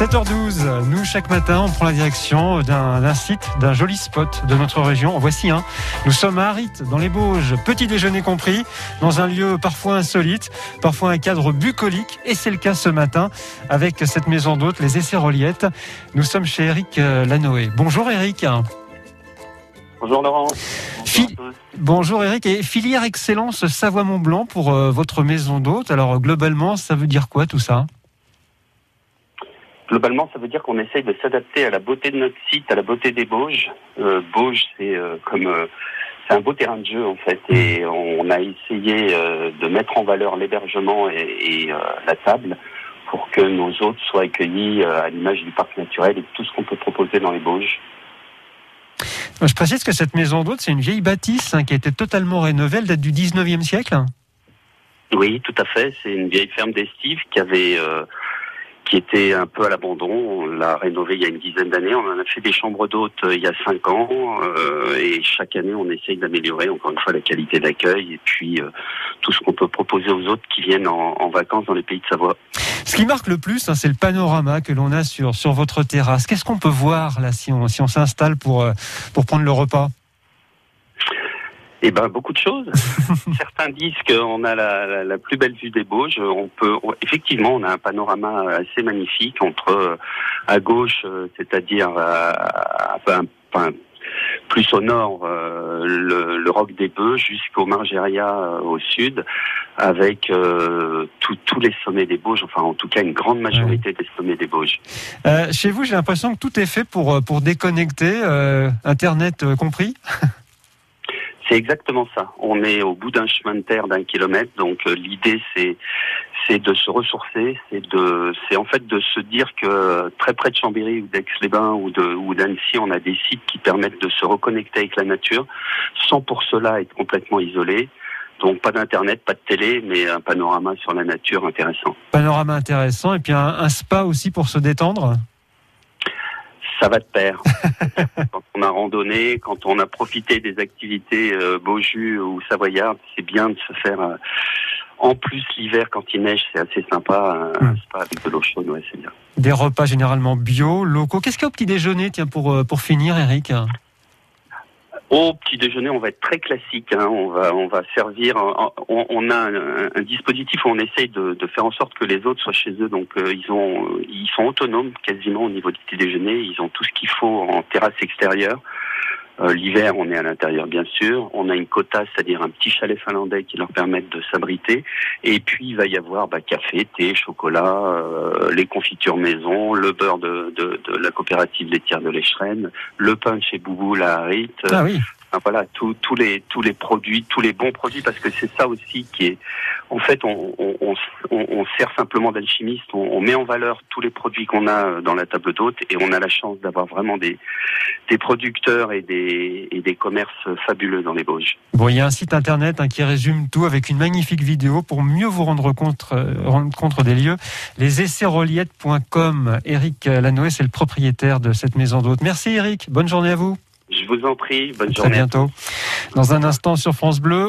7h12, nous chaque matin on prend la direction d'un site, d'un joli spot de notre région. En voici un. Nous sommes à Harit, dans les Bauges, petit déjeuner compris, dans un lieu parfois insolite, parfois un cadre bucolique, et c'est le cas ce matin avec cette maison d'hôte, les Essais Roliettes. Nous sommes chez Eric euh, Lanoé. Bonjour Eric. Bonjour Laurent. Bonjour Eric. Et filière excellence Savoie-Mont-Blanc pour euh, votre maison d'hôte. Alors globalement, ça veut dire quoi tout ça? Globalement, ça veut dire qu'on essaye de s'adapter à la beauté de notre site, à la beauté des Bauges. Euh, Bauges, c'est euh, comme euh, c'est un beau terrain de jeu en fait, et on a essayé de mettre en valeur l'hébergement et, la table pour que nos hôtes soient accueillis à l'image du parc naturel et de tout ce qu'on peut proposer dans les Bauges. Je précise que cette maison d'hôte, c'est une vieille bâtisse hein, qui a été totalement rénovée, elle date du 19e siècle. Oui, tout à fait. C'est une vieille ferme d'estive qui avait qui était un peu à l'abandon. On l'a rénové il y a une dizaine d'années. On en a fait des chambres d'hôtes euh, il y a cinq ans. Euh, et chaque année, on essaye d'améliorer encore une fois la qualité d'accueil et puis euh, tout ce qu'on peut proposer aux autres qui viennent en, vacances dans les pays de Savoie. Ce qui marque le plus, hein, c'est le panorama que l'on a sur, sur votre terrasse. Qu'est-ce qu'on peut voir là si on, si on s'installe pour, pour prendre le repas? Eh ben beaucoup de choses. Certains disent qu'on a la, la, plus belle vue des Bauges. On peut effectivement, on a un panorama assez magnifique entre à gauche, euh, c'est-à-dire à, plus au nord, euh, le, le, roc des Bœufs jusqu'au Margeria euh, au sud, avec tous les sommets des Bauges, enfin en tout cas une grande majorité des sommets des Bauges. chez vous, j'ai l'impression que tout est fait pour, pour déconnecter, Internet compris? C'est exactement ça. On est au bout d'un chemin de terre d'un kilomètre, donc euh, l'idée c'est c'est de se ressourcer, c'est de c'est en fait de se dire que très près de Chambéry ou d'Aix-les-Bains ou d'Annecy, on a des sites qui permettent de se reconnecter avec la nature, sans pour cela être complètement isolé. Donc pas d'internet, pas de télé, mais un panorama sur la nature intéressant. Panorama intéressant et puis un spa aussi pour se détendre? Ça va de pair. quand on a randonné, quand on a profité des activités euh, Beaujus ou Savoyard, c'est bien de se faire. Euh, en plus, l'hiver, quand il neige, c'est assez sympa. Un, spa avec de l'eau chaude, ouais, c'est bien. Des repas généralement bio, locaux. Qu'est-ce qu'il y a au petit déjeuner, tiens, pour, euh, pour finir, Eric? Au petit déjeuner, on va être très classique. Hein. On va, on va servir. On, a un, dispositif où on essaye de, faire en sorte que les autres soient chez eux. Donc, euh, ils ont, ils sont autonomes quasiment au niveau du petit déjeuner. Ils ont tout ce qu'il faut en terrasse extérieure. Euh, l'hiver, on est à l'intérieur, bien sûr. On a une quota, c'est-à-dire un petit chalet finlandais qui leur permet de s'abriter. Et puis, il va y avoir bah, café, thé, chocolat, euh, les confitures maison, le beurre de, la coopérative laitière de l'Echerenne, le pain chez Boubou, la Harite. Ah oui voilà, tous les tous les produits, tous les bons produits, parce que c'est ça aussi qui est. En fait, on, on, on, sert simplement d'alchimiste. On, met en valeur tous les produits qu'on a dans la table d'hôte, et on a la chance d'avoir vraiment des des producteurs et des et des commerces fabuleux dans les Bauges. Bon, il y a un site internet hein, qui résume tout avec une magnifique vidéo pour mieux vous rendre compte euh, rendre compte des lieux. Les essairsroliettes.com. Eric Lanoé, c'est le propriétaire de cette maison d'hôte. Merci Eric. Bonne journée à vous. Je vous en prie. Bonne journée. À bientôt. Dans un instant sur France Bleu.